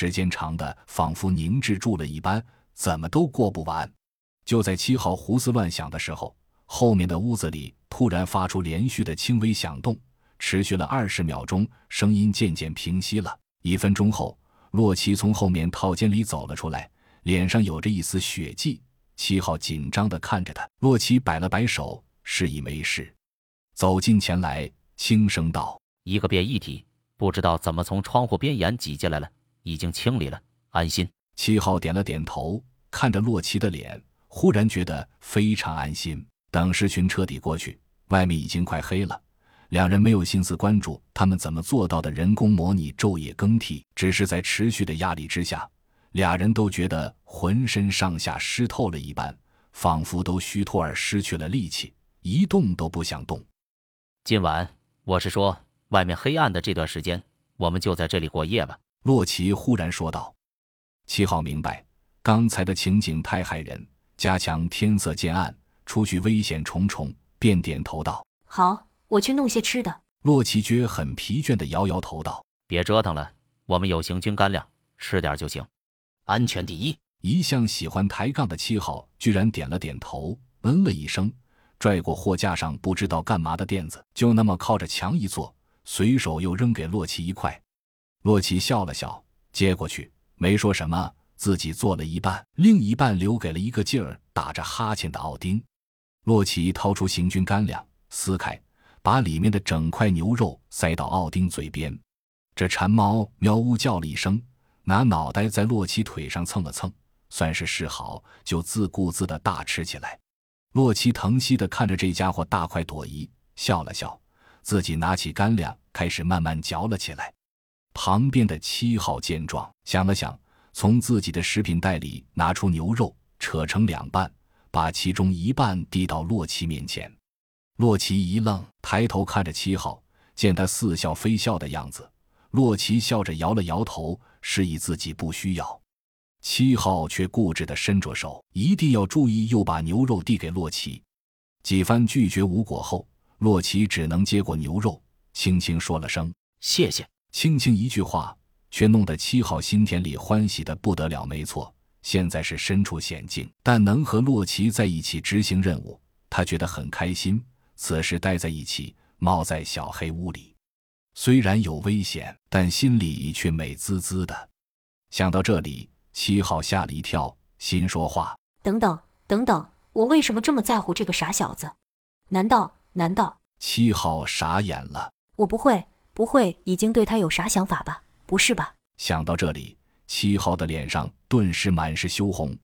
时间长的仿佛凝滞住了一般，怎么都过不完。就在七号胡思乱想的时候，后面的屋子里突然发出连续的轻微响动，持续了二十秒钟，声音渐渐平息了。一分钟后，洛奇从后面套间里走了出来，脸上有着一丝血迹。七号紧张地看着他，洛奇摆了摆手，示意没事，走近前来，轻声道：“一个变异体，不知道怎么从窗户边沿挤进来了，已经清理了，安心。”七号点了点头，看着洛奇的脸，忽然觉得非常安心。等狮群彻底过去，外面已经快黑了，两人没有心思关注他们怎么做到的人工模拟昼夜更替，只是在持续的压力之下。俩人都觉得浑身上下湿透了一般，仿佛都虚脱而失去了力气，一动都不想动。今晚我是说，外面黑暗的这段时间，我们就在这里过夜吧。洛奇忽然说道。七号明白刚才的情景太骇人，加强天色渐暗，出去危险重重，便点头道：“好，我去弄些吃的。”洛奇觉很疲倦的摇摇头道：“别折腾了，我们有行军干粮，吃点就行。”安全第一。一向喜欢抬杠的七号居然点了点头，嗯了一声，拽过货架上不知道干嘛的垫子，就那么靠着墙一坐，随手又扔给洛奇一块。洛奇笑了笑，接过去，没说什么，自己做了一半，另一半留给了一个劲儿打着哈欠的奥丁。洛奇掏出行军干粮，撕开，把里面的整块牛肉塞到奥丁嘴边。这馋猫喵呜叫了一声。拿脑袋在洛奇腿上蹭了蹭，算是示好，就自顾自的大吃起来。洛奇疼惜的看着这家伙大快朵颐，笑了笑，自己拿起干粮开始慢慢嚼了起来。旁边的七号见状，想了想，从自己的食品袋里拿出牛肉，扯成两半，把其中一半递到洛奇面前。洛奇一愣，抬头看着七号，见他似笑非笑的样子，洛奇笑着摇了摇头。示意自己不需要，七号却固执地伸着手，一定要注意，又把牛肉递给洛奇。几番拒绝无果后，洛奇只能接过牛肉，轻轻说了声谢谢。轻轻一句话，却弄得七号心田里欢喜的不得了。没错，现在是身处险境，但能和洛奇在一起执行任务，他觉得很开心。此时待在一起，猫在小黑屋里。虽然有危险，但心里却美滋滋的。想到这里，七号吓了一跳，心说话：“等等，等等，我为什么这么在乎这个傻小子？难道……难道……”七号傻眼了。我不会，不会已经对他有啥想法吧？不是吧？想到这里，七号的脸上顿时满是羞红。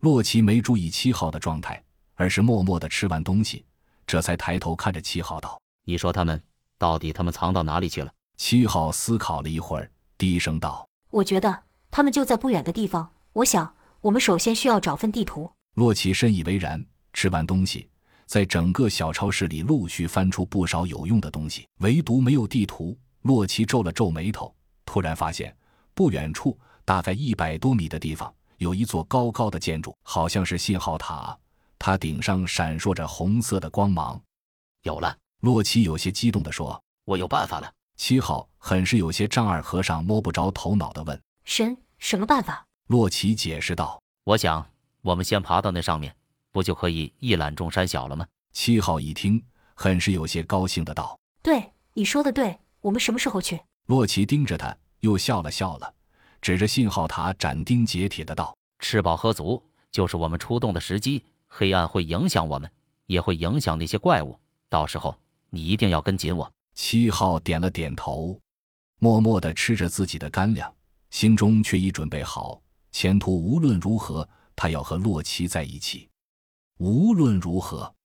洛奇没注意七号的状态，而是默默的吃完东西，这才抬头看着七号道：“你说他们……”到底他们藏到哪里去了？七号思考了一会儿，低声道：“我觉得他们就在不远的地方。我想，我们首先需要找份地图。”洛奇深以为然。吃完东西，在整个小超市里陆续翻出不少有用的东西，唯独没有地图。洛奇皱了皱眉头，突然发现不远处，大概一百多米的地方，有一座高高的建筑，好像是信号塔，它顶上闪烁着红色的光芒。有了。洛奇有些激动地说：“我有办法了。”七号很是有些丈二和尚摸不着头脑地问：“神，什么办法？”洛奇解释道：“我想，我们先爬到那上面，不就可以一览众山小了吗？”七号一听，很是有些高兴的道：“对，你说的对。我们什么时候去？”洛奇盯着他，又笑了笑了，指着信号塔斩钉截铁的道：“吃饱喝足就是我们出动的时机。黑暗会影响我们，也会影响那些怪物。到时候。”你一定要跟紧我。七号点了点头，默默的吃着自己的干粮，心中却已准备好，前途无论如何，他要和洛奇在一起。无论如何。